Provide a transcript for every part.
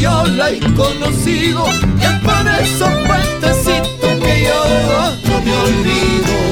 yo la he conocido, y es por esos puentecitos que yo no me olvido.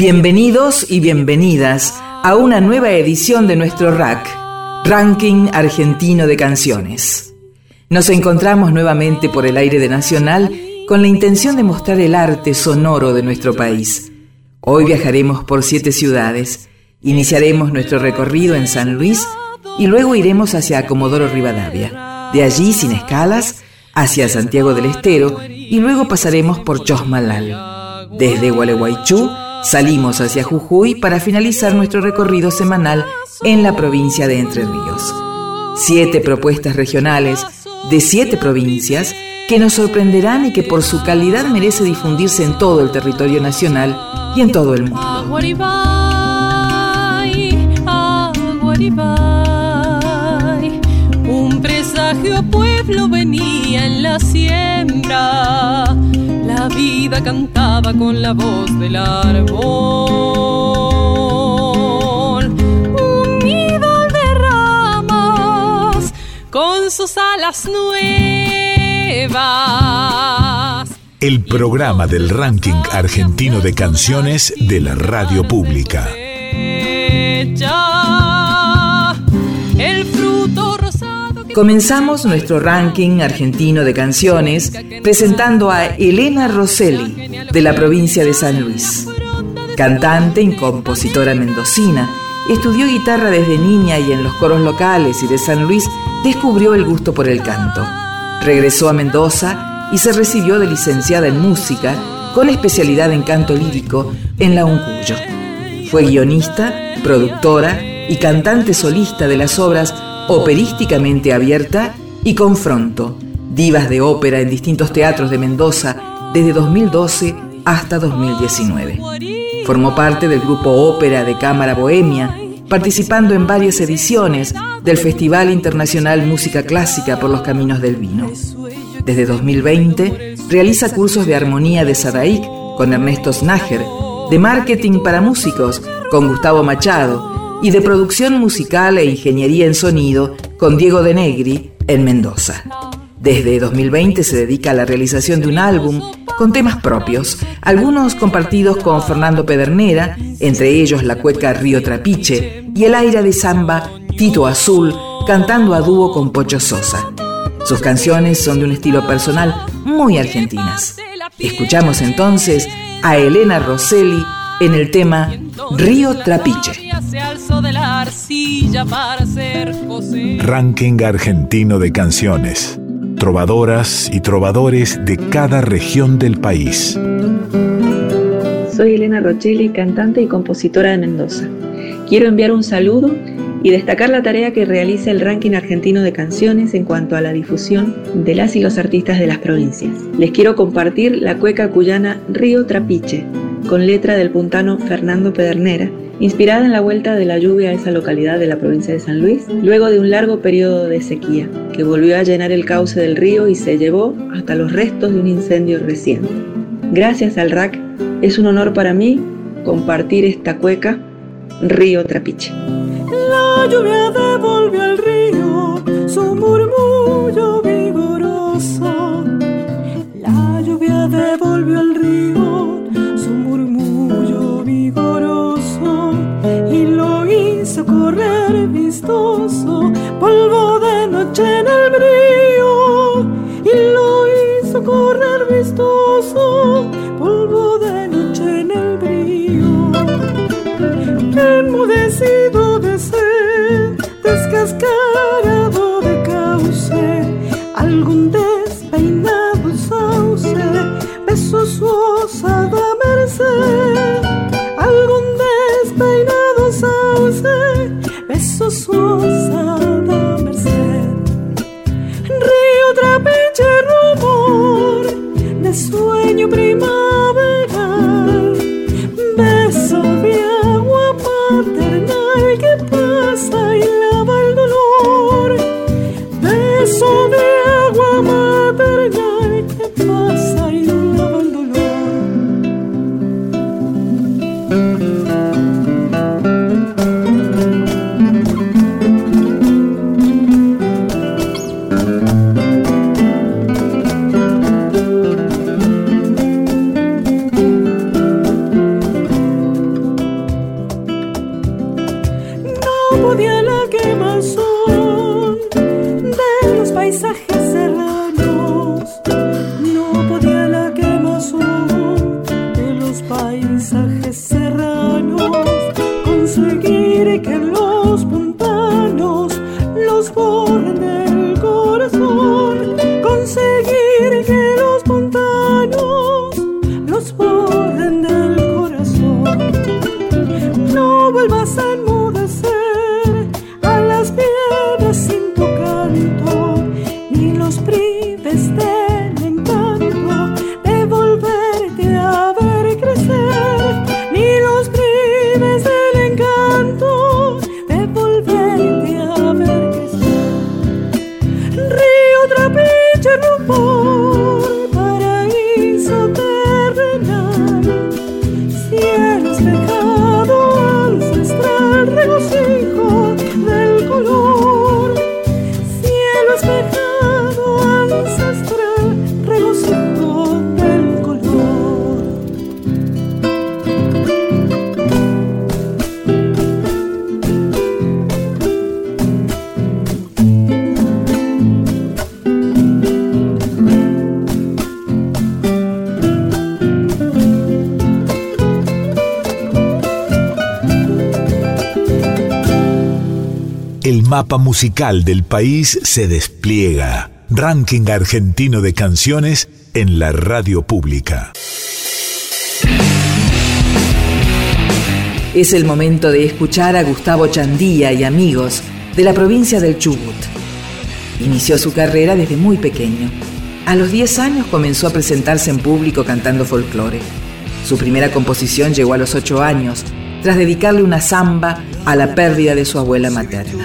Bienvenidos y bienvenidas a una nueva edición de nuestro RAC, Ranking Argentino de Canciones. Nos encontramos nuevamente por el aire de Nacional con la intención de mostrar el arte sonoro de nuestro país. Hoy viajaremos por siete ciudades, iniciaremos nuestro recorrido en San Luis y luego iremos hacia Comodoro Rivadavia. De allí, sin escalas, hacia Santiago del Estero y luego pasaremos por Chosmalal. Desde Gualeguaychú Salimos hacia Jujuy para finalizar nuestro recorrido semanal en la provincia de Entre Ríos. Siete propuestas regionales de siete provincias que nos sorprenderán y que por su calidad merece difundirse en todo el territorio nacional y en todo el mundo. Un presagio pueblo venía en la siembra la vida cantaba con la voz del árbol. Un nido de ramas con sus alas nuevas. El programa del ranking argentino de canciones de la radio pública. Comenzamos nuestro ranking argentino de canciones presentando a Elena Rosselli, de la provincia de San Luis. Cantante y compositora mendocina, estudió guitarra desde niña y en los coros locales y de San Luis descubrió el gusto por el canto. Regresó a Mendoza y se recibió de licenciada en música con especialidad en canto lírico en la Uncuyo. Fue guionista, productora y cantante solista de las obras operísticamente abierta y Confronto, divas de ópera en distintos teatros de Mendoza desde 2012 hasta 2019. Formó parte del grupo Ópera de Cámara Bohemia, participando en varias ediciones del Festival Internacional Música Clásica por los Caminos del Vino. Desde 2020 realiza cursos de armonía de Sadaik con Ernesto Snager, de marketing para músicos con Gustavo Machado y de producción musical e ingeniería en sonido con Diego De Negri en Mendoza. Desde 2020 se dedica a la realización de un álbum con temas propios, algunos compartidos con Fernando Pedernera, entre ellos la cueca Río Trapiche y el aire de samba Tito Azul, cantando a dúo con Pocho Sosa. Sus canciones son de un estilo personal muy argentinas. Escuchamos entonces a Elena Rosselli en el tema Río Trapiche. Ranking argentino de canciones. Trovadoras y trovadores de cada región del país. Soy Elena Rochelli, cantante y compositora de Mendoza. Quiero enviar un saludo y destacar la tarea que realiza el ranking argentino de canciones en cuanto a la difusión de las y los artistas de las provincias. Les quiero compartir la cueca cuyana Río Trapiche, con letra del puntano Fernando Pedernera, inspirada en la vuelta de la lluvia a esa localidad de la provincia de San Luis, luego de un largo periodo de sequía, que volvió a llenar el cauce del río y se llevó hasta los restos de un incendio reciente. Gracias al RAC es un honor para mí compartir esta cueca Río Trapiche. La lluvia devolvió mapa musical del país se despliega. Ranking argentino de canciones en la radio pública. Es el momento de escuchar a Gustavo Chandía y amigos de la provincia del Chubut. Inició su carrera desde muy pequeño. A los 10 años comenzó a presentarse en público cantando folclore. Su primera composición llegó a los 8 años, tras dedicarle una samba a la pérdida de su abuela materna.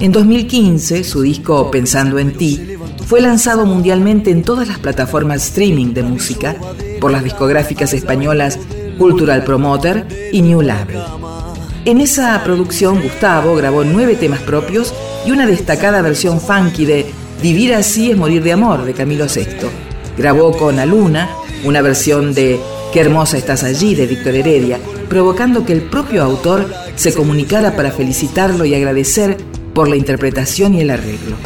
En 2015, su disco Pensando en ti fue lanzado mundialmente en todas las plataformas streaming de música por las discográficas españolas Cultural Promoter y New Label. En esa producción, Gustavo grabó nueve temas propios y una destacada versión funky de Vivir así es morir de amor de Camilo VI. Grabó con Aluna una versión de Qué hermosa estás allí de Víctor Heredia, provocando que el propio autor se comunicara para felicitarlo y agradecer por la interpretación y el arreglo.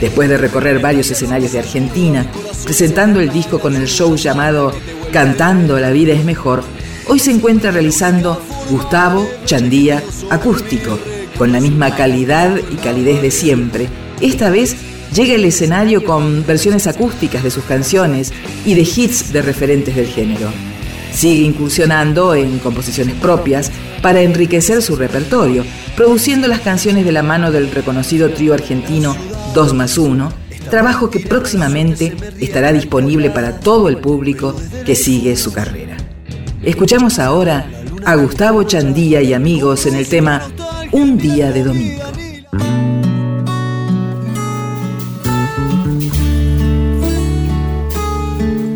Después de recorrer varios escenarios de Argentina, presentando el disco con el show llamado Cantando la vida es mejor, hoy se encuentra realizando Gustavo Chandía Acústico, con la misma calidad y calidez de siempre. Esta vez llega al escenario con versiones acústicas de sus canciones y de hits de referentes del género. Sigue incursionando en composiciones propias para enriquecer su repertorio, produciendo las canciones de la mano del reconocido trío argentino 2 más 1, trabajo que próximamente estará disponible para todo el público que sigue su carrera. Escuchamos ahora a Gustavo Chandía y amigos en el tema Un día de domingo.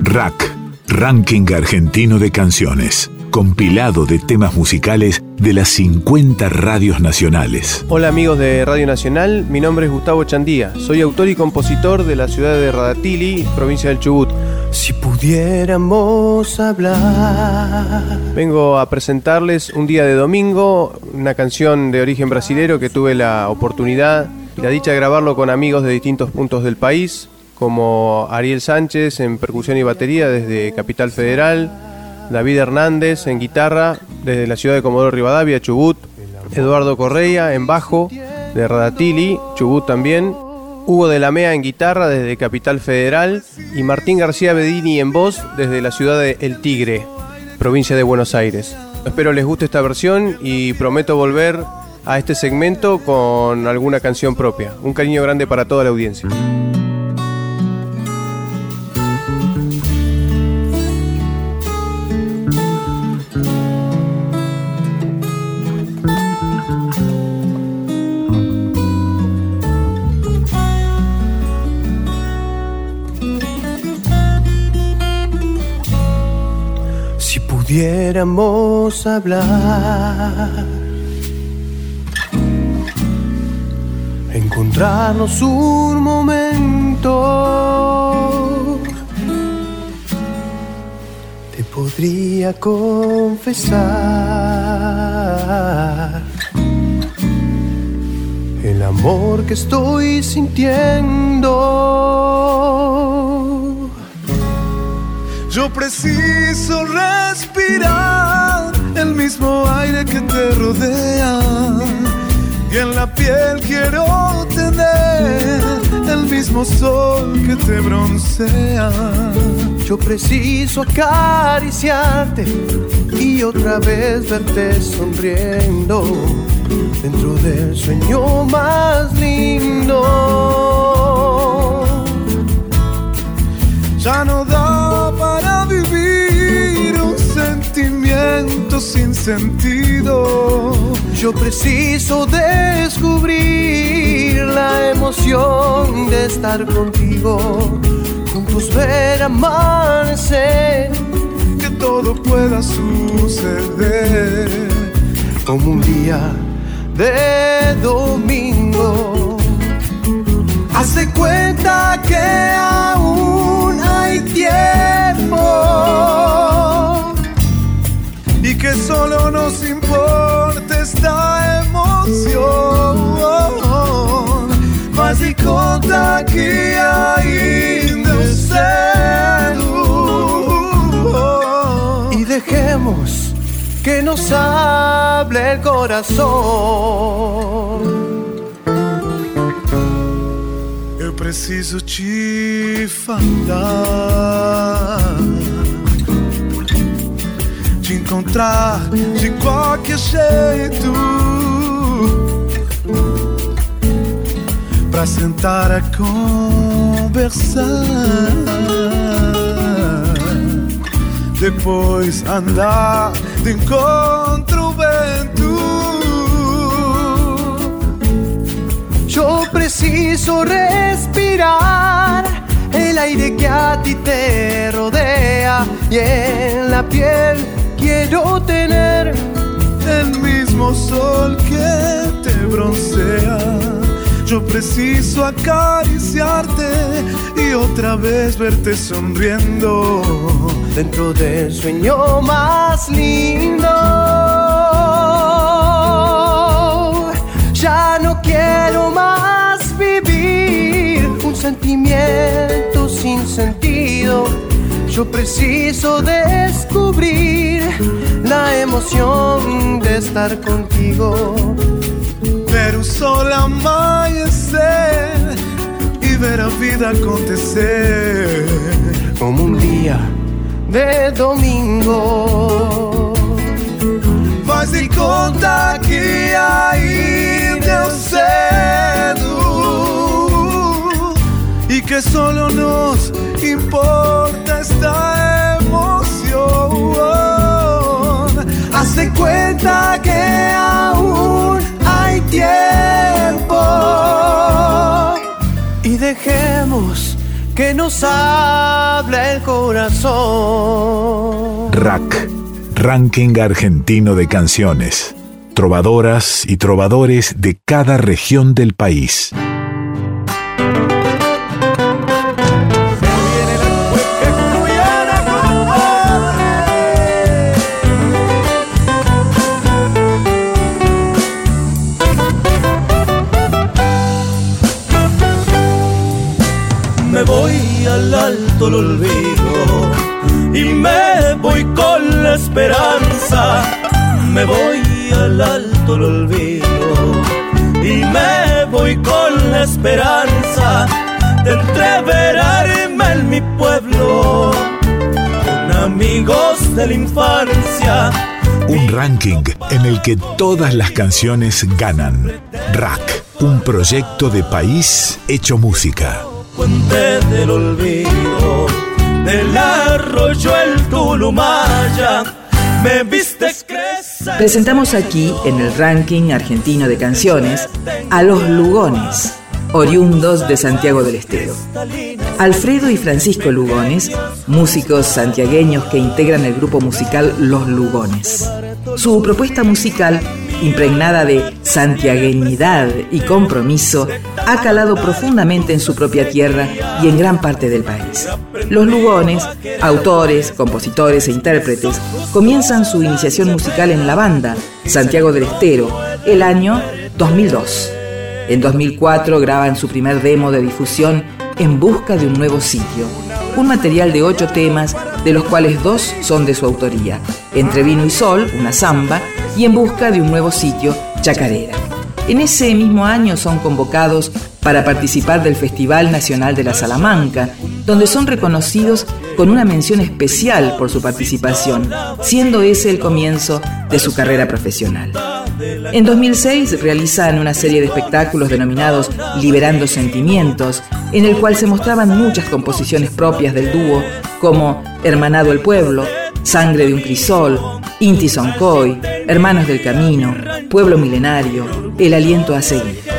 Rack, Ranking Argentino de Canciones, compilado de temas musicales de las 50 radios nacionales. Hola amigos de Radio Nacional, mi nombre es Gustavo Chandía, soy autor y compositor de la ciudad de Radatili, provincia del Chubut. Si pudiéramos hablar. Vengo a presentarles un día de domingo, una canción de origen brasilero que tuve la oportunidad y la dicha de grabarlo con amigos de distintos puntos del país, como Ariel Sánchez en percusión y batería desde Capital Federal, David Hernández en guitarra desde la ciudad de Comodoro Rivadavia, Chubut, Eduardo Correa en bajo de Radatili, Chubut también, Hugo de la Mea en guitarra desde Capital Federal y Martín García Bedini en voz desde la ciudad de El Tigre, provincia de Buenos Aires. Espero les guste esta versión y prometo volver a este segmento con alguna canción propia. Un cariño grande para toda la audiencia. Pudiéramos hablar, encontrarnos un momento, te podría confesar el amor que estoy sintiendo. Yo preciso respirar el mismo aire que te rodea. Y en la piel quiero tener el mismo sol que te broncea. Yo preciso acariciarte y otra vez verte sonriendo dentro del sueño más lindo. Ya no da sin sentido. Yo preciso descubrir la emoción de estar contigo, juntos ver amanecer, que todo pueda suceder como un día de domingo. Hace cuenta que aún hay tiempo que solo nos importa esta emoción. Mas e conta que ainda eu cedo. y dejemos que nos hable el corazón. Eu preciso te falar, encontrar de qualquer jeito, pra sentar a conversar, depois andar de encontro ao vento. Yo preciso respirar el aire que a ti te rodea y en la piel quiero tener el mismo sol que te broncea. Yo preciso acariciarte y otra vez verte sonriendo dentro del sueño más lindo. Ya no quiero más vivir un sentimiento sin sentido. Yo preciso descubrir la emoción de estar contigo. Ver o sol amanhecer e ver a vida acontecer como un día de domingo. Faz de conta que ainda eu cedo e que solo nos importa esta emoción. Hace cuenta que aún hay tiempo y dejemos que nos habla el corazón. Rack, Ranking Argentino de Canciones. Trovadoras y trovadores de cada región del país. Esperanza. Me voy al alto, lo olvido y me voy con la esperanza de entreverarme en mi pueblo con amigos de la infancia. Un ranking en el que todas las canciones ganan. Rack, un proyecto de país hecho música. Puente del olvido, del arroyo el Tulumaya, Presentamos aquí, en el ranking argentino de canciones, a los Lugones, oriundos de Santiago del Estero. Alfredo y Francisco Lugones, músicos santiagueños que integran el grupo musical Los Lugones. Su propuesta musical, impregnada de santiagueñidad y compromiso, ha calado profundamente en su propia tierra y en gran parte del país. Los Lugones, autores, compositores e intérpretes, comienzan su iniciación musical en la banda Santiago del Estero, el año 2002. En 2004 graban su primer demo de difusión En busca de un nuevo sitio, un material de ocho temas, de los cuales dos son de su autoría, Entre vino y sol, una samba, y En busca de un nuevo sitio, Chacarera. En ese mismo año son convocados para participar del Festival Nacional de la Salamanca, donde son reconocidos con una mención especial por su participación, siendo ese el comienzo de su carrera profesional. En 2006 realizan una serie de espectáculos denominados Liberando Sentimientos, en el cual se mostraban muchas composiciones propias del dúo, como Hermanado el Pueblo, Sangre de un Crisol, Inti Soncoy, Hermanos del Camino, Pueblo Milenario, El Aliento a Seguir.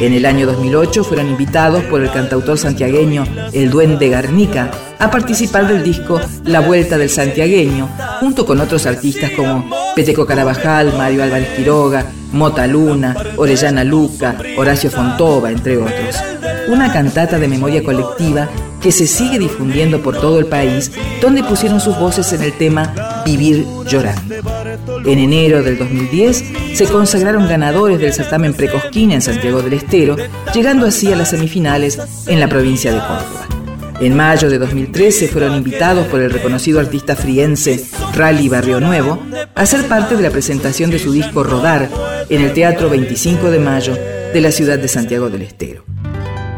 En el año 2008 fueron invitados por el cantautor santiagueño El Duende Garnica a participar del disco La Vuelta del Santiagueño, junto con otros artistas como Peteco Carabajal, Mario Álvarez Quiroga, Mota Luna, Orellana Luca, Horacio Fontova, entre otros. Una cantata de memoria colectiva que se sigue difundiendo por todo el país, donde pusieron sus voces en el tema Vivir llorando. En enero del 2010 se consagraron ganadores del certamen Precosquín en Santiago del Estero, llegando así a las semifinales en la provincia de Córdoba. En mayo de 2013 fueron invitados por el reconocido artista friense Rally Barrio Nuevo a ser parte de la presentación de su disco Rodar en el Teatro 25 de Mayo de la ciudad de Santiago del Estero.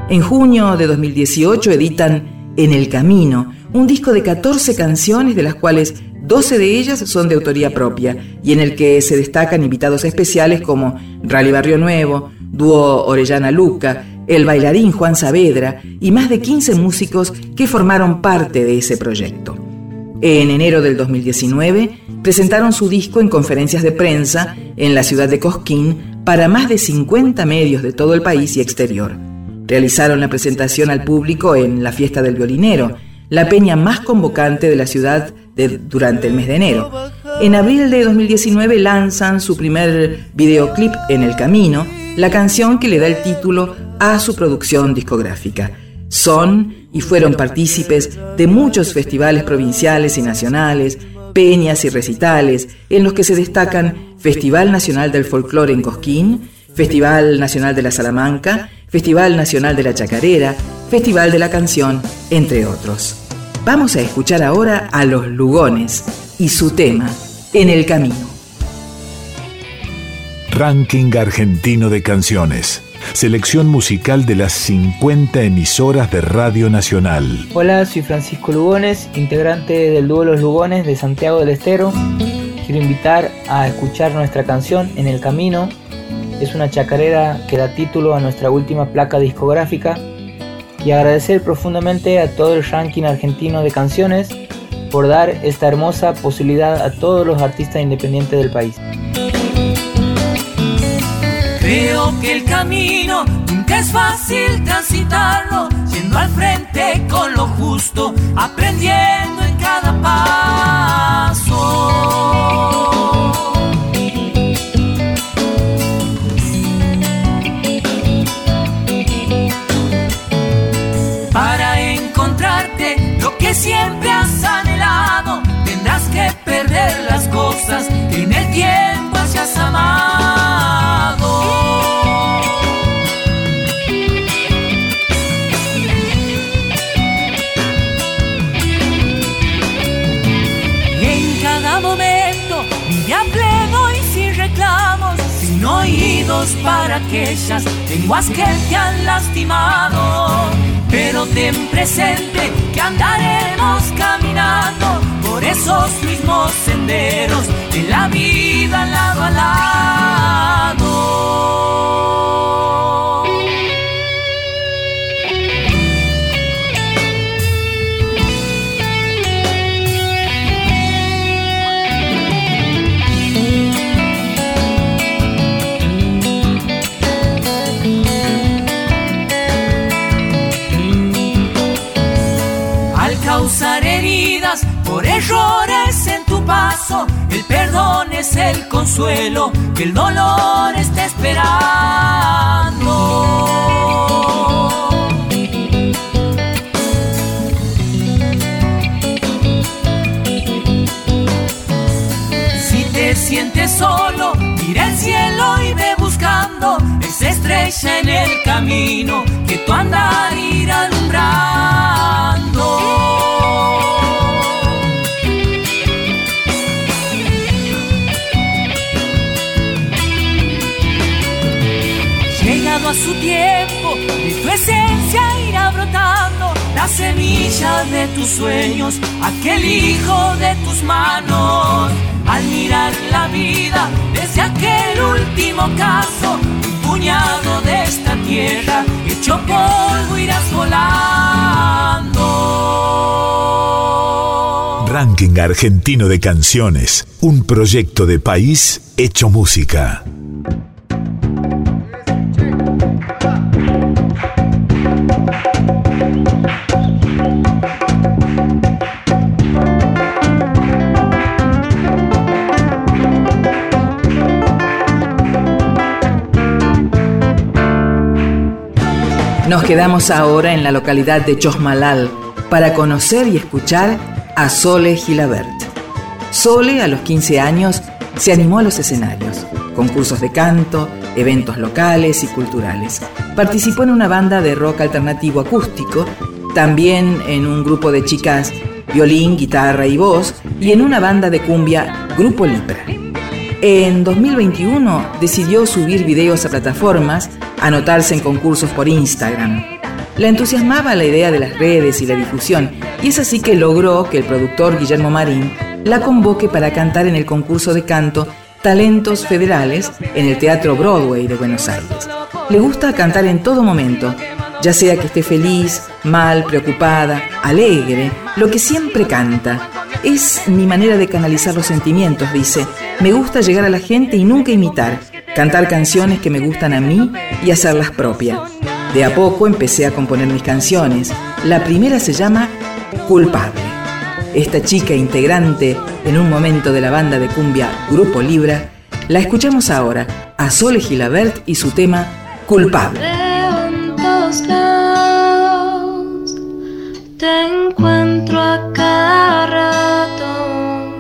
En junio de 2018 editan En el Camino, un disco de 14 canciones de las cuales 12 de ellas son de autoría propia y en el que se destacan invitados especiales como Rally Barrio Nuevo, Dúo Orellana Luca, el bailarín Juan Saavedra y más de 15 músicos que formaron parte de ese proyecto. En enero del 2019 presentaron su disco en conferencias de prensa en la ciudad de Cosquín para más de 50 medios de todo el país y exterior. Realizaron la presentación al público en la Fiesta del Violinero, la peña más convocante de la ciudad durante el mes de enero. En abril de 2019 lanzan su primer videoclip En el Camino, la canción que le da el título a su producción discográfica. Son y fueron partícipes de muchos festivales provinciales y nacionales, peñas y recitales, en los que se destacan Festival Nacional del Folclore en Cosquín, Festival Nacional de la Salamanca, Festival Nacional de la Chacarera, Festival de la Canción, entre otros. Vamos a escuchar ahora a los Lugones y su tema, En el Camino. Ranking Argentino de Canciones. Selección musical de las 50 emisoras de Radio Nacional. Hola, soy Francisco Lugones, integrante del dúo Los Lugones de Santiago del Estero. Quiero invitar a escuchar nuestra canción En el Camino. Es una chacarera que da título a nuestra última placa discográfica. Y agradecer profundamente a todo el ranking argentino de canciones por dar esta hermosa posibilidad a todos los artistas independientes del país. Creo que el camino nunca es fácil transitarlo, siendo al frente con gusto, aprendiendo en cada paso. Cosas que en el tiempo hayas amado. En cada momento vive pleno y sin reclamos, sin oídos para aquellas lenguas que te han lastimado. Pero ten presente que andaremos caminando por esos mismos senderos de la vida lado a que el dolor está esperando. Si te sientes solo, mira el cielo y ve buscando esa estrella en el camino que tu andar irá de tu esencia irá brotando la semilla de tus sueños, aquel hijo de tus manos. Al mirar la vida desde aquel último caso, un puñado de esta tierra, hecho polvo irás volando. Ranking Argentino de Canciones, un proyecto de país hecho música. Nos quedamos ahora en la localidad de Chosmalal para conocer y escuchar a Sole Gilabert. Sole, a los 15 años, se animó a los escenarios, concursos de canto, eventos locales y culturales. Participó en una banda de rock alternativo acústico, también en un grupo de chicas violín, guitarra y voz, y en una banda de cumbia Grupo Libra. En 2021 decidió subir videos a plataformas, anotarse en concursos por Instagram. La entusiasmaba la idea de las redes y la difusión, y es así que logró que el productor Guillermo Marín la convoque para cantar en el concurso de canto Talentos Federales en el Teatro Broadway de Buenos Aires. Le gusta cantar en todo momento, ya sea que esté feliz, mal, preocupada, alegre, lo que siempre canta. Es mi manera de canalizar los sentimientos, dice. Me gusta llegar a la gente y nunca imitar, cantar canciones que me gustan a mí y hacerlas propias. De a poco empecé a componer mis canciones. La primera se llama Culpable. Esta chica integrante en un momento de la banda de cumbia Grupo Libra, la escuchamos ahora a Sole Gilabert y su tema Culpable. Lados, te encuentro a cada rato.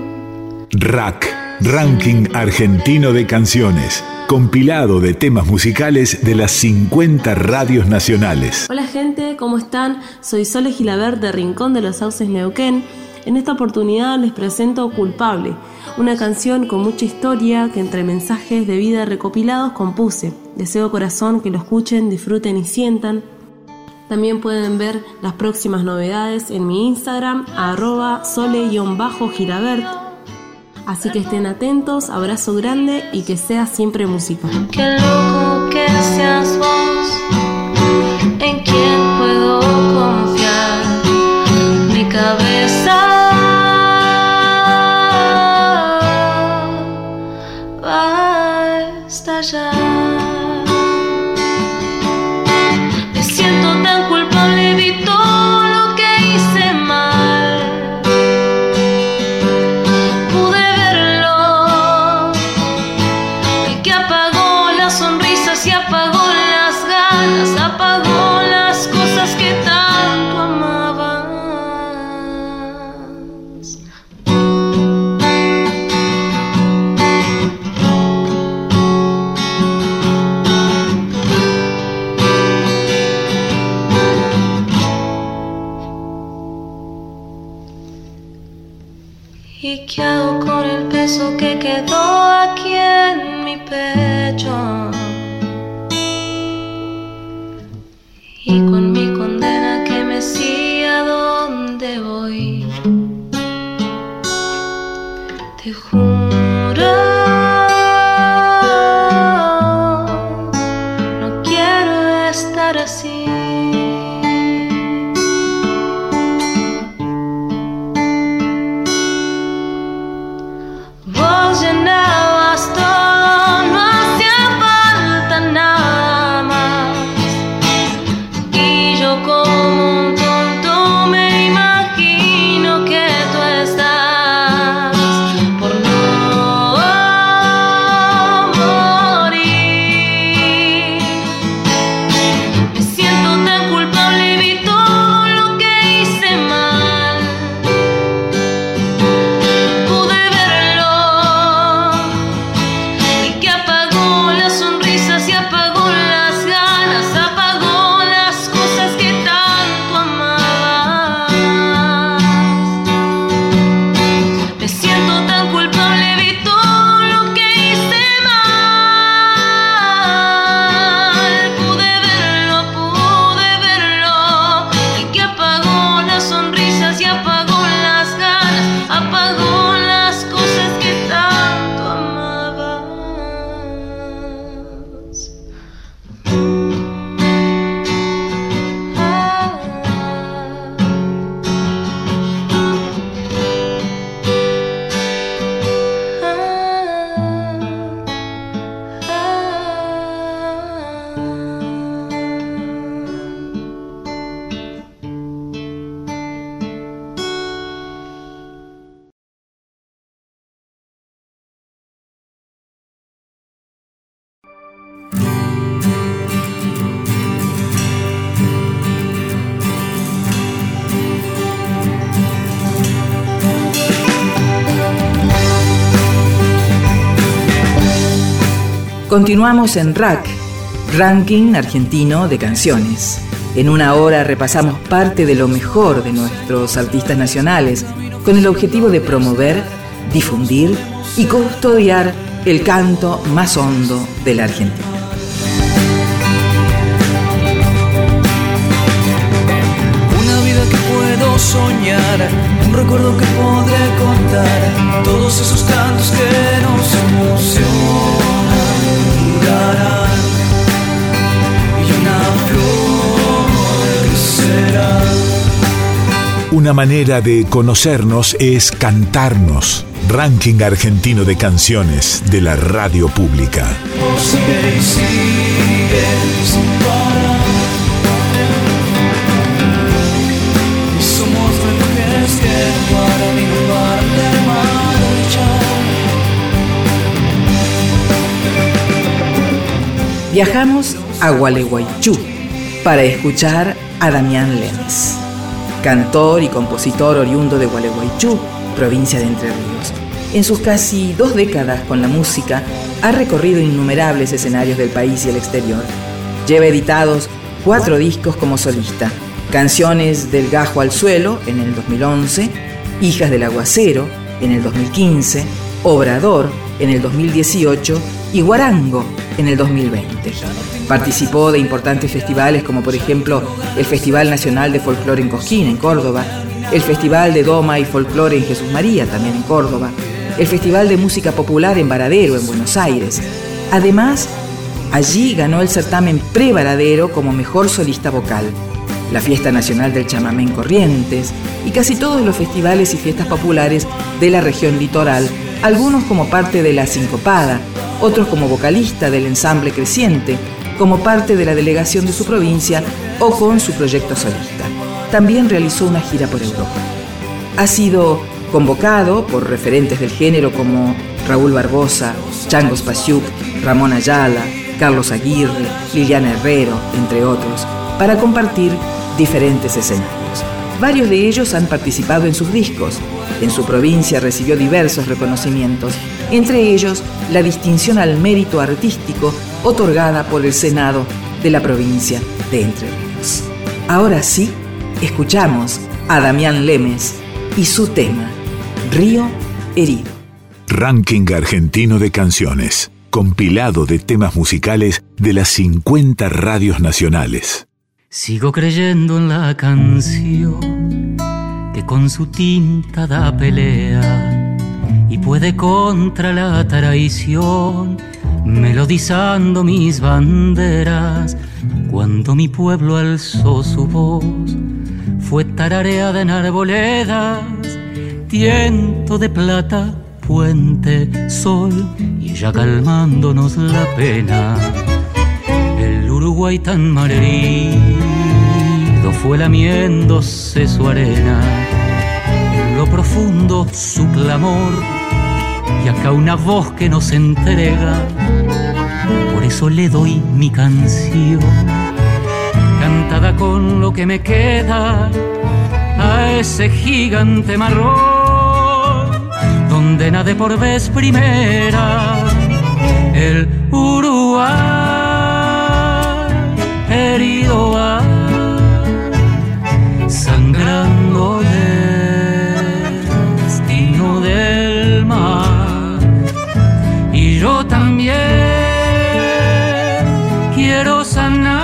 Rack, Ranking Argentino de Canciones, compilado de temas musicales de las 50 radios nacionales. Hola gente, ¿cómo están? Soy Sole Gilabert de Rincón de los Sauces Neuquén. En esta oportunidad les presento Culpable, una canción con mucha historia que entre mensajes de vida recopilados compuse. Deseo corazón que lo escuchen, disfruten y sientan. También pueden ver las próximas novedades en mi Instagram, arroba sole-gilabert. Así que estén atentos, abrazo grande y que sea siempre música. Qué loco que seas vos, en quien puedo confiar. Continuamos en RAC, Ranking Argentino de Canciones. En una hora repasamos parte de lo mejor de nuestros artistas nacionales con el objetivo de promover, difundir y custodiar el canto más hondo de la Argentina. Una vida que puedo soñar, un recuerdo que podré contar, todos esos cantos que y una flor crecerá. Una manera de conocernos es cantarnos. Ranking argentino de canciones de la radio pública. Sigue y sigue sin Viajamos a Gualeguaychú para escuchar a Damián Lemes, cantor y compositor oriundo de Gualeguaychú, provincia de Entre Ríos. En sus casi dos décadas con la música, ha recorrido innumerables escenarios del país y el exterior. Lleva editados cuatro discos como solista, Canciones del Gajo al Suelo en el 2011, Hijas del Aguacero en el 2015, Obrador en el 2018 y Guarango en el 2020. Participó de importantes festivales como por ejemplo el Festival Nacional de Folclore en Cosquín, en Córdoba, el Festival de Doma y Folclore en Jesús María, también en Córdoba, el Festival de Música Popular en Varadero, en Buenos Aires. Además, allí ganó el certamen pre-Varadero como mejor solista vocal, la Fiesta Nacional del Chamamé en Corrientes y casi todos los festivales y fiestas populares de la región litoral, algunos como parte de la Sincopada, otros como vocalista del ensamble creciente, como parte de la delegación de su provincia o con su proyecto solista. También realizó una gira por Europa. Ha sido convocado por referentes del género como Raúl Barbosa, Changos Pasiuk, Ramón Ayala, Carlos Aguirre, Liliana Herrero, entre otros, para compartir diferentes escenarios. Varios de ellos han participado en sus discos. En su provincia recibió diversos reconocimientos, entre ellos la distinción al mérito artístico otorgada por el Senado de la provincia de Entre Ríos. Ahora sí, escuchamos a Damián Lemes y su tema, Río Herido. Ranking Argentino de Canciones, compilado de temas musicales de las 50 radios nacionales. Sigo creyendo en la canción que con su tinta da pelea y puede contra la traición, melodizando mis banderas. Cuando mi pueblo alzó su voz, fue tarareada en arboledas, tiento de plata, puente, sol y ya calmándonos la pena. El Uruguay tan fue lamiéndose su arena, en lo profundo su clamor y acá una voz que nos entrega. Por eso le doy mi canción, cantada con lo que me queda a ese gigante marrón, donde nade por vez primera el Uruguay herido va sangrando destino del mar y yo también quiero sanar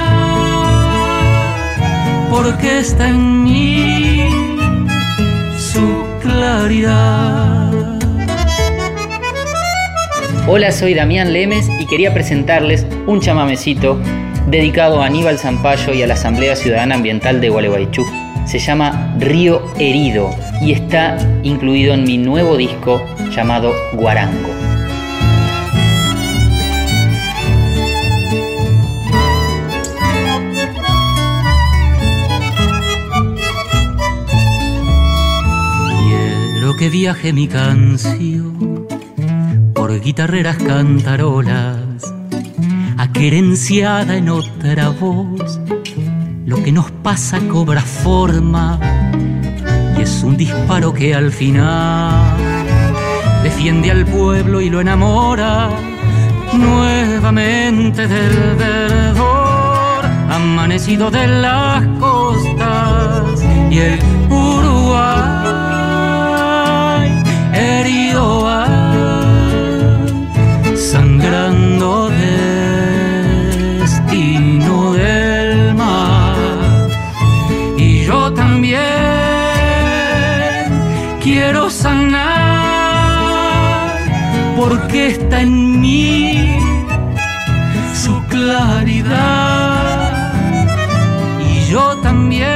porque está en mí su claridad Hola, soy Damián Lemes y quería presentarles un chamamecito dedicado a Aníbal Zampayo y a la Asamblea Ciudadana Ambiental de Gualeguaychú. Se llama Río Herido y está incluido en mi nuevo disco llamado Guarango. Quiero que viaje mi canción por guitarreras cantarolas, aquerenciada en otra voz. Lo que nos pasa cobra forma y es un disparo que al final defiende al pueblo y lo enamora nuevamente del verdor. Amanecido de las costas y el Uruguay herido en mí su claridad y yo también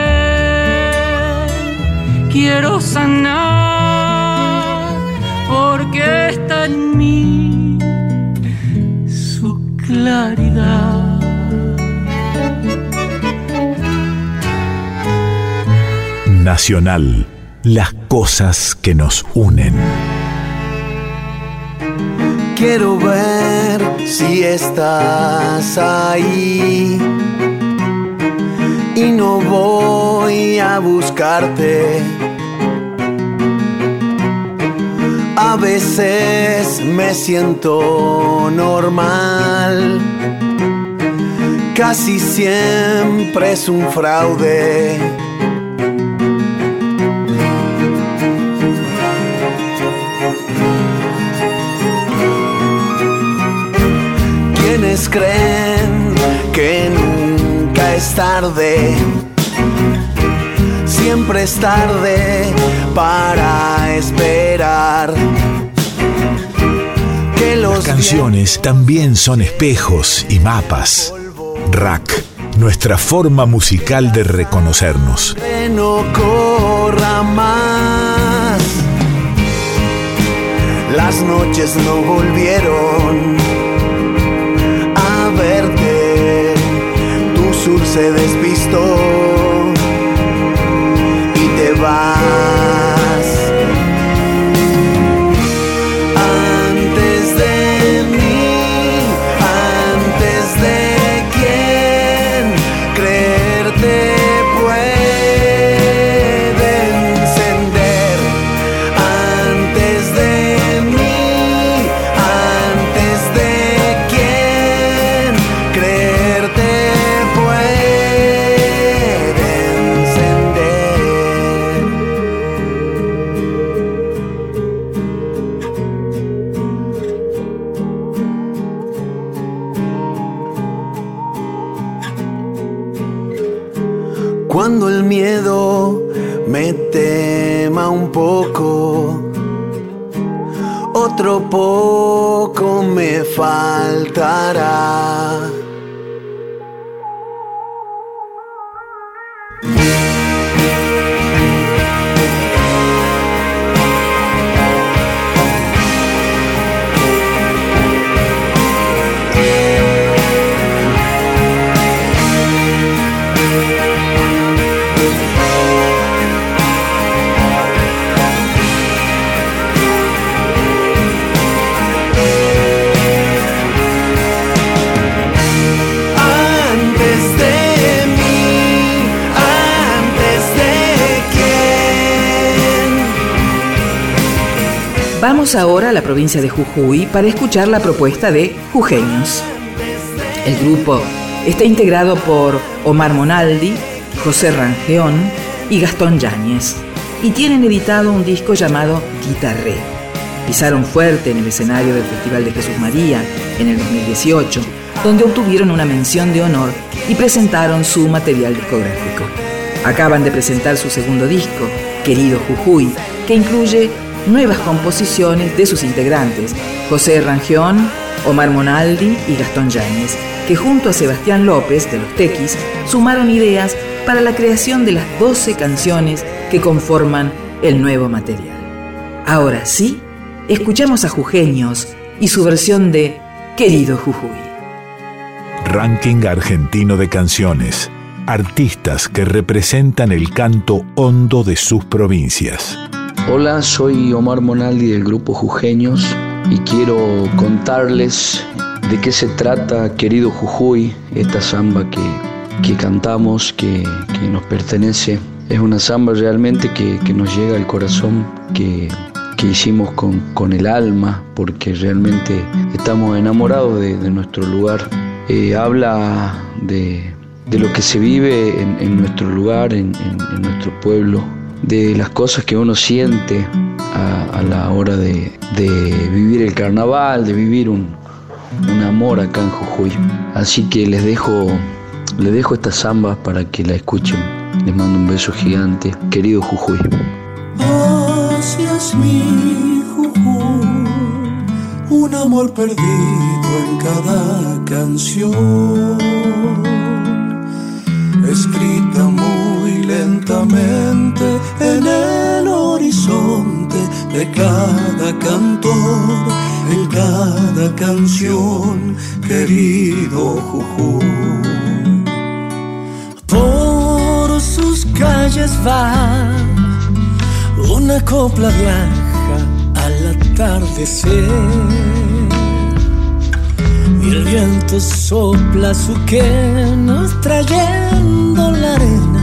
quiero sanar porque está en mí su claridad. Nacional, las cosas que nos unen. Quiero ver si estás ahí. Y no voy a buscarte. A veces me siento normal. Casi siempre es un fraude. Quienes creen que nunca es tarde, siempre es tarde para esperar. Que Las los canciones también son espejos y mapas. Rack, nuestra forma musical de reconocernos. que no corra más. Las noches no volvieron se despistó y te vas. Faltará. Ahora a la provincia de Jujuy para escuchar la propuesta de Jujeños. El grupo está integrado por Omar Monaldi, José Rangeón y Gastón Yáñez y tienen editado un disco llamado Guitarré. Pisaron fuerte en el escenario del Festival de Jesús María en el 2018, donde obtuvieron una mención de honor y presentaron su material discográfico. Acaban de presentar su segundo disco, Querido Jujuy, que incluye nuevas composiciones de sus integrantes, José Rangeón, Omar Monaldi y Gastón Yáñez, que junto a Sebastián López de los Tequis sumaron ideas para la creación de las 12 canciones que conforman el nuevo material. Ahora sí, escuchamos a Jujeños y su versión de Querido Jujuy. Ranking argentino de canciones. Artistas que representan el canto hondo de sus provincias. Hola, soy Omar Monaldi del grupo Jujeños y quiero contarles de qué se trata, querido Jujuy, esta samba que, que cantamos, que, que nos pertenece. Es una samba realmente que, que nos llega al corazón, que, hicimos con, con, el alma, porque realmente estamos enamorados de, de nuestro lugar. Eh, habla de, de, lo que se vive en, en nuestro lugar, en, en, nuestro pueblo, de las cosas que uno siente a, la hora de, de, vivir el carnaval, de vivir un, un, amor acá en Jujuy. Así que les dejo, les dejo estas zambas para que la escuchen. Les mando un beso gigante, querido Jujuy. Así es mi Jujuy, un amor perdido en cada canción, escrita muy lentamente en el horizonte de cada cantor, en cada canción, querido Jujuy. Por sus calles va una copla blanca al atardecer. Y el viento sopla su quena trayendo la arena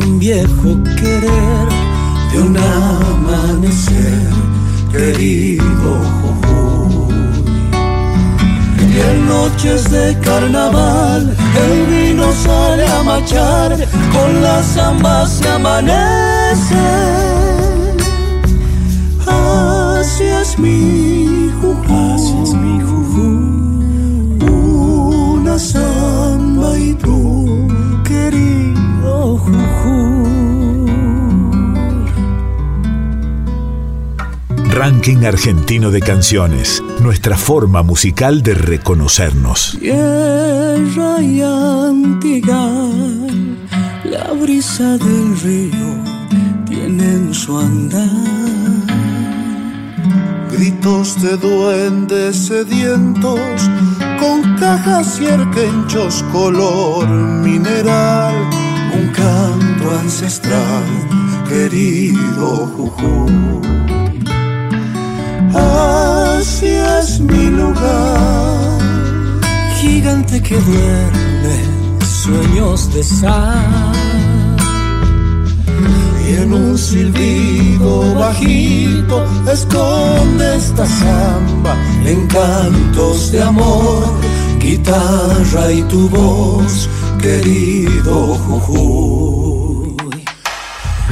un viejo querer de un amanecer querido Jujuy. Y en noches de carnaval el vino sale a machar con las zambas se amanece. Así es mi Jujuy, así es mi Jujuy. Samba y tú, querido Jujuy. Ranking argentino de canciones, nuestra forma musical de reconocernos. Tierra y Antigal, la brisa del río tienen su andar gritos de duendes sedientos con cajas y arquenchos color mineral, un canto ancestral, querido Jujuy. Así es mi lugar, gigante que duerme sueños de sal y en un silbido bajito esconde esta samba encantos de amor, guitarra y tu voz, querido Jujuy.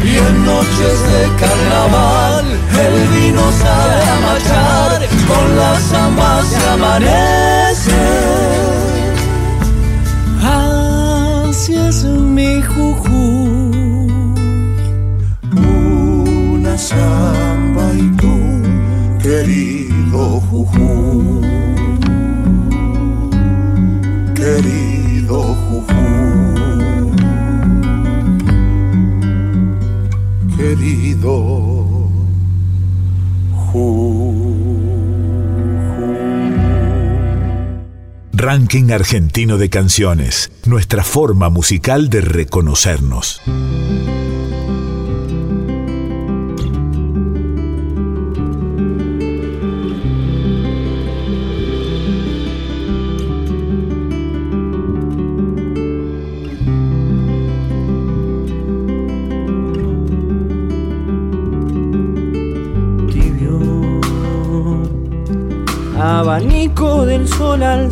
Y en noches de carnaval el vino sale a marchar, con las zambas se amanece. Así es mi Jujuy. Samba y tú, querido Jujuy. Querido Jujuy. Querido Ranking argentino de canciones, nuestra forma musical de reconocernos.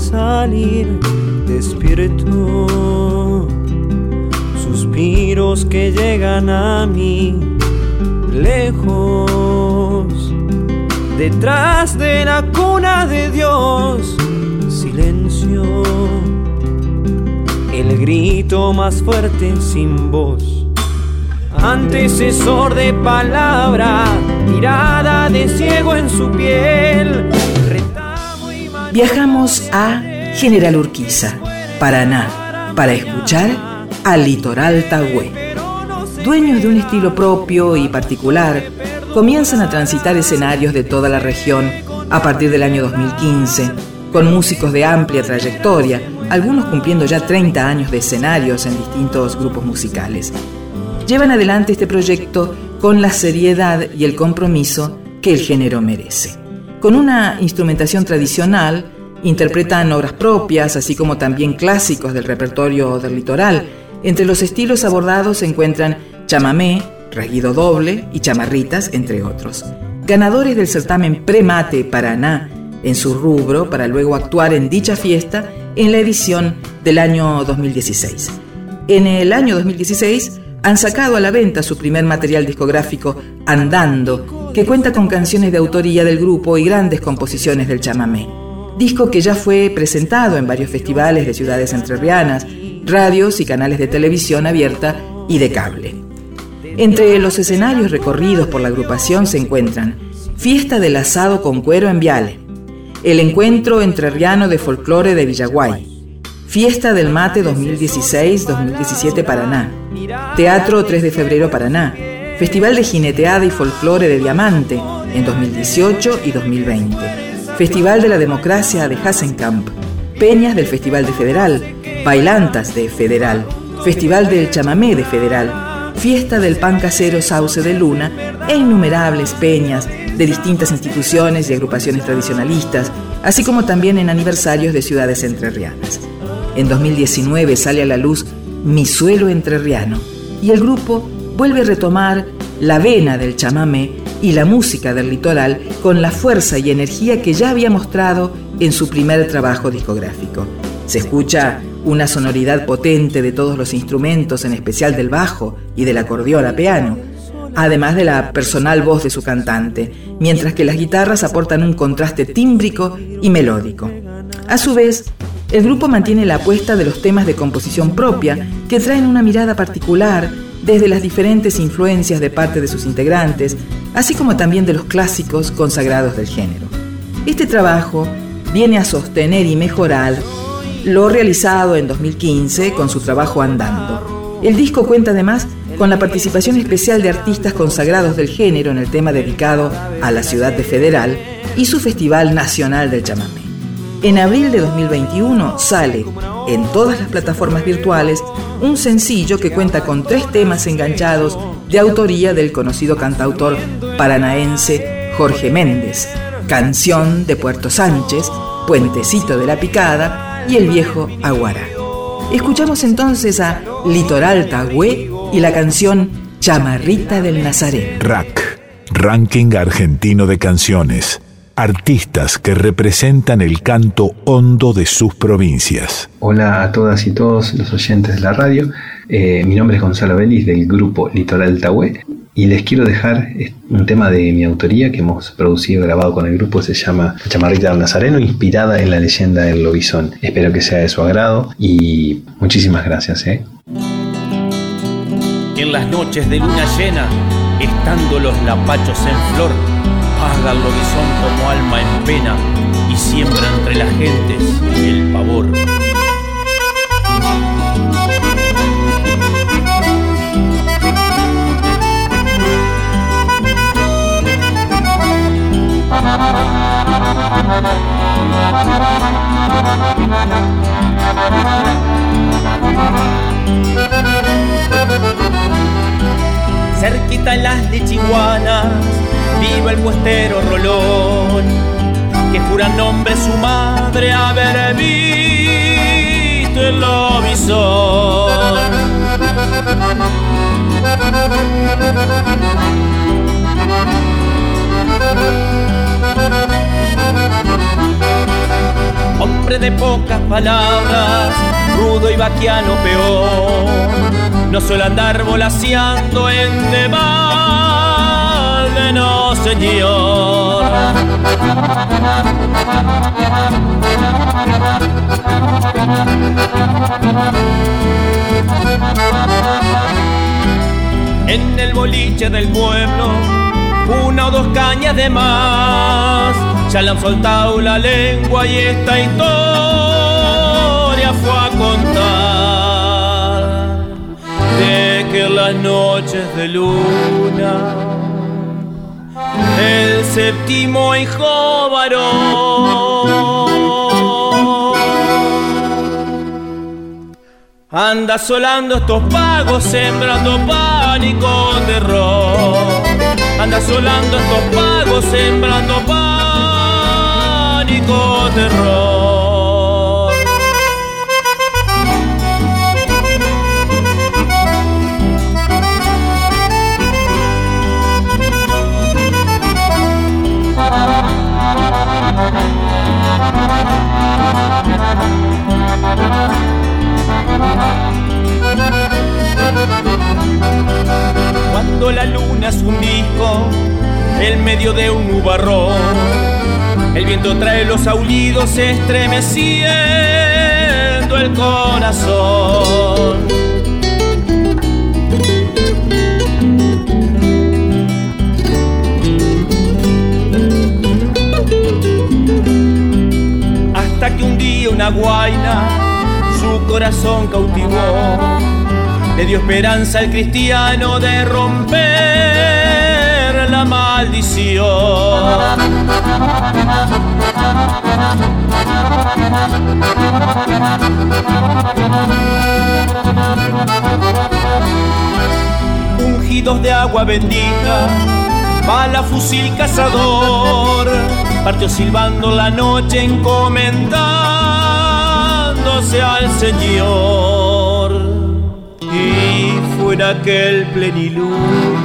Salir, despierto. Suspiros que llegan a mí, lejos. Detrás de la cuna de Dios, silencio. El grito más fuerte sin voz. Antecesor de palabra, mirada de ciego en su piel, Viajamos a General Urquiza, Paraná, para escuchar al Litoral Tagüe. Dueños de un estilo propio y particular, comienzan a transitar escenarios de toda la región a partir del año 2015, con músicos de amplia trayectoria, algunos cumpliendo ya 30 años de escenarios en distintos grupos musicales. Llevan adelante este proyecto con la seriedad y el compromiso que el género merece. Con una instrumentación tradicional, interpretan obras propias, así como también clásicos del repertorio del litoral. Entre los estilos abordados se encuentran chamamé, regido doble y chamarritas, entre otros. Ganadores del certamen Premate Paraná en su rubro para luego actuar en dicha fiesta en la edición del año 2016. En el año 2016 han sacado a la venta su primer material discográfico Andando, que cuenta con canciones de autoría del grupo y grandes composiciones del chamamé. Disco que ya fue presentado en varios festivales de ciudades entrerrianas, radios y canales de televisión abierta y de cable. Entre los escenarios recorridos por la agrupación se encuentran Fiesta del Asado con Cuero en Viale, el Encuentro Entrerriano de Folclore de Villaguay, Fiesta del Mate 2016-2017 Paraná, Teatro 3 de Febrero Paraná, Festival de Jineteada y Folclore de Diamante en 2018 y 2020, Festival de la Democracia de Hasenkamp, Peñas del Festival de Federal, Bailantas de Federal, Festival del Chamamé de Federal, Fiesta del Pan Casero Sauce de Luna e innumerables peñas de distintas instituciones y agrupaciones tradicionalistas, así como también en aniversarios de ciudades entrerrianas. En 2019 sale a la luz Mi suelo entrerriano y el grupo vuelve a retomar la vena del chamamé y la música del litoral con la fuerza y energía que ya había mostrado en su primer trabajo discográfico. Se escucha una sonoridad potente de todos los instrumentos, en especial del bajo y del acordeón a piano, además de la personal voz de su cantante, mientras que las guitarras aportan un contraste tímbrico y melódico. A su vez, el grupo mantiene la apuesta de los temas de composición propia, que traen una mirada particular desde las diferentes influencias de parte de sus integrantes, así como también de los clásicos consagrados del género. Este trabajo viene a sostener y mejorar lo realizado en 2015 con su trabajo Andando. El disco cuenta además con la participación especial de artistas consagrados del género en el tema dedicado a la ciudad de Federal y su Festival Nacional del Chamamé. En abril de 2021 sale en todas las plataformas virtuales un sencillo que cuenta con tres temas enganchados de autoría del conocido cantautor paranaense Jorge Méndez, Canción de Puerto Sánchez, Puentecito de la Picada y El Viejo Aguará. Escuchamos entonces a Litoral Tagüe y la canción Chamarrita del Nazareno. Rack, Ranking Argentino de Canciones artistas que representan el canto hondo de sus provincias. Hola a todas y todos los oyentes de la radio. Eh, mi nombre es Gonzalo Vélez del grupo Litoral Tahué Y les quiero dejar un tema de mi autoría que hemos producido y grabado con el grupo, se llama La Chamarrita del Nazareno, inspirada en la leyenda del lobizón. Espero que sea de su agrado y muchísimas gracias. ¿eh? En las noches de luna llena, estando los lapachos en flor, paga el lobizón como alma en pena y siembra entre las gentes el pavor. Cerquita en las lichiguanas vive el puestero Rolón, que jura nombre su madre haber visto el lobizón. Hombre de pocas palabras, rudo y vaquiano peor, no suele andar volaseando en de no señor. En el boliche del pueblo, una o dos cañas de más, ya le han soltado la lengua y esta historia que las noches de luna el séptimo hijo varón. Anda solando estos pagos sembrando pánico terror. Anda solando estos pagos sembrando pánico terror Cuando la luna es un disco en medio de un nubarrón, el viento trae los aullidos estremeciendo el corazón. Hasta que un día una guaina corazón cautivó. Le dio esperanza al cristiano de romper la maldición. Ungidos de agua bendita, bala fusil cazador, partió silbando la noche encomendándose al Señor. Y fue en aquel plenilunio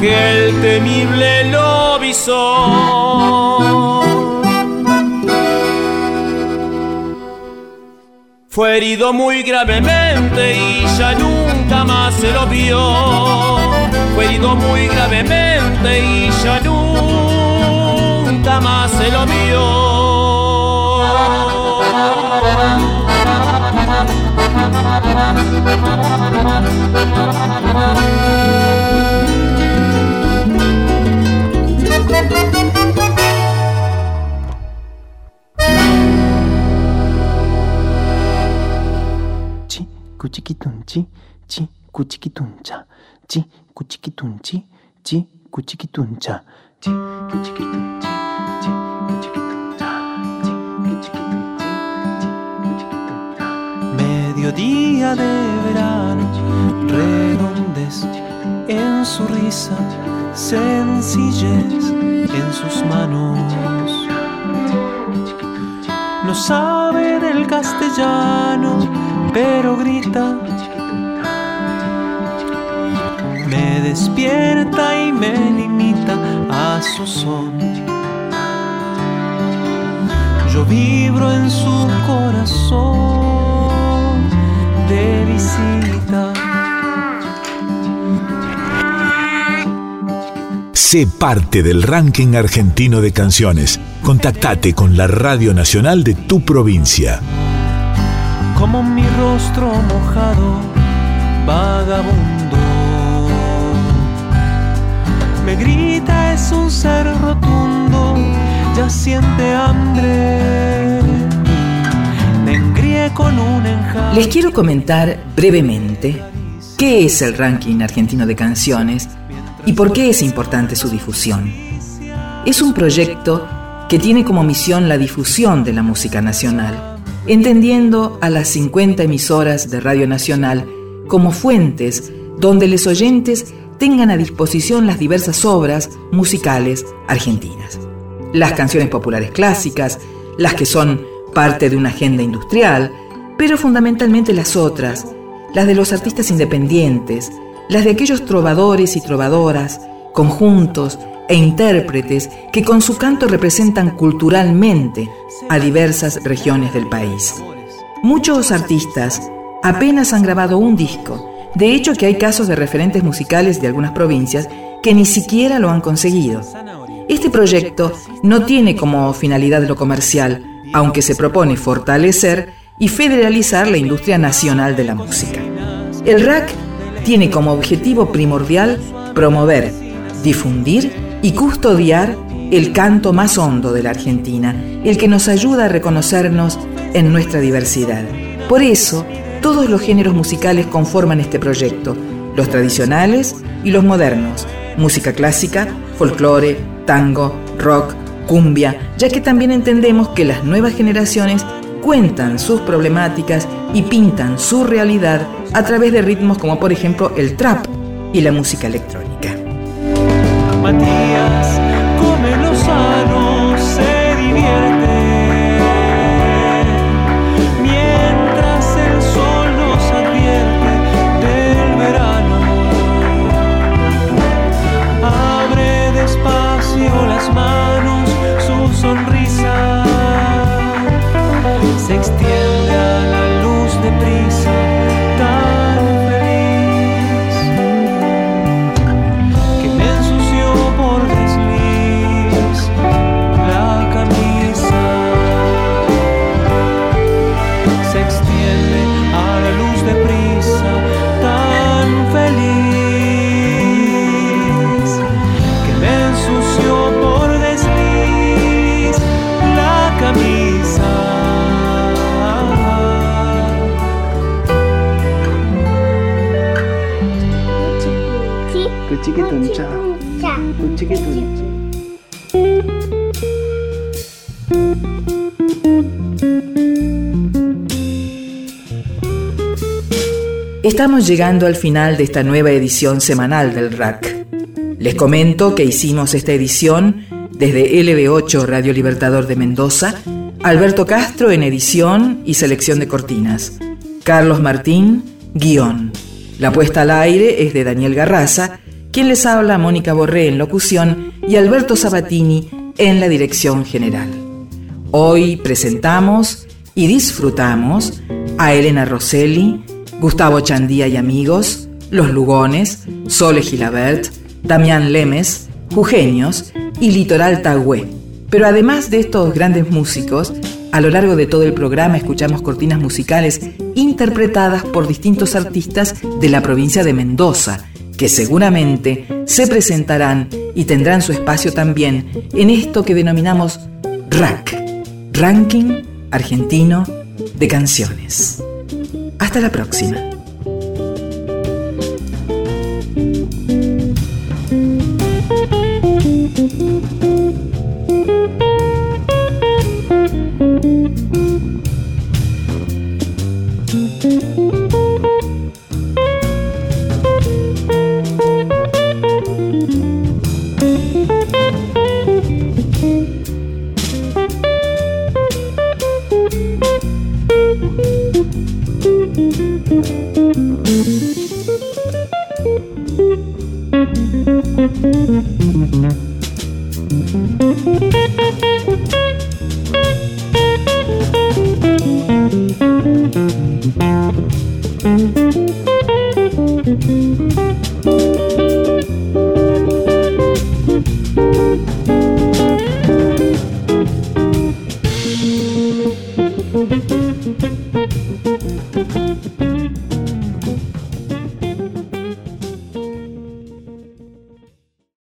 que el temible lobizón Fue herido muy gravemente y ya nunca más se lo vio. Fue herido muy gravemente y ya nunca más se lo vio. 지 구찌기 돈지 지 구찌기 돈자 지 구찌기 돈지 지 구찌기 돈자 지 구찌기 돈자 Mediodía de verano, redondez en su risa, sencillez en sus manos. No sabe del castellano, pero grita. Me despierta y me limita a su son. Yo vibro en su corazón de visita. Sé parte del ranking argentino de canciones. Contactate con la Radio Nacional de tu provincia. Como mi rostro mojado, vagabundo. Me grita es un ser rotundo, ya siente hambre. Me enjambre. Les quiero comentar brevemente qué es el ranking argentino de canciones y por qué es importante su difusión. Es un proyecto que tiene como misión la difusión de la música nacional, entendiendo a las 50 emisoras de Radio Nacional como fuentes donde los oyentes tengan a disposición las diversas obras musicales argentinas. Las canciones populares clásicas, las que son parte de una agenda industrial, pero fundamentalmente las otras, las de los artistas independientes, las de aquellos trovadores y trovadoras, conjuntos e intérpretes que con su canto representan culturalmente a diversas regiones del país. Muchos artistas apenas han grabado un disco, de hecho que hay casos de referentes musicales de algunas provincias que ni siquiera lo han conseguido. Este proyecto no tiene como finalidad lo comercial, aunque se propone fortalecer y federalizar la industria nacional de la música. El RAC tiene como objetivo primordial promover, difundir y custodiar el canto más hondo de la Argentina, el que nos ayuda a reconocernos en nuestra diversidad. Por eso, todos los géneros musicales conforman este proyecto, los tradicionales y los modernos, música clásica, folclore, tango, rock, cumbia, ya que también entendemos que las nuevas generaciones cuentan sus problemáticas y pintan su realidad a través de ritmos como por ejemplo el trap y la música electrónica. Estamos llegando al final de esta nueva edición semanal del RAC. Les comento que hicimos esta edición desde LB8 Radio Libertador de Mendoza, Alberto Castro en edición y selección de cortinas, Carlos Martín, guion. La puesta al aire es de Daniel Garraza, quien les habla Mónica Borré en locución y Alberto Sabatini en la dirección general. Hoy presentamos y disfrutamos a Elena Rosselli, Gustavo Chandía y amigos, Los Lugones, Sole Gilabert, Damián Lemes, Jugenios y Litoral Tagüé. Pero además de estos grandes músicos, a lo largo de todo el programa escuchamos cortinas musicales interpretadas por distintos artistas de la provincia de Mendoza, que seguramente se presentarán y tendrán su espacio también en esto que denominamos RAC, Ranking Argentino de Canciones. Hasta la próxima.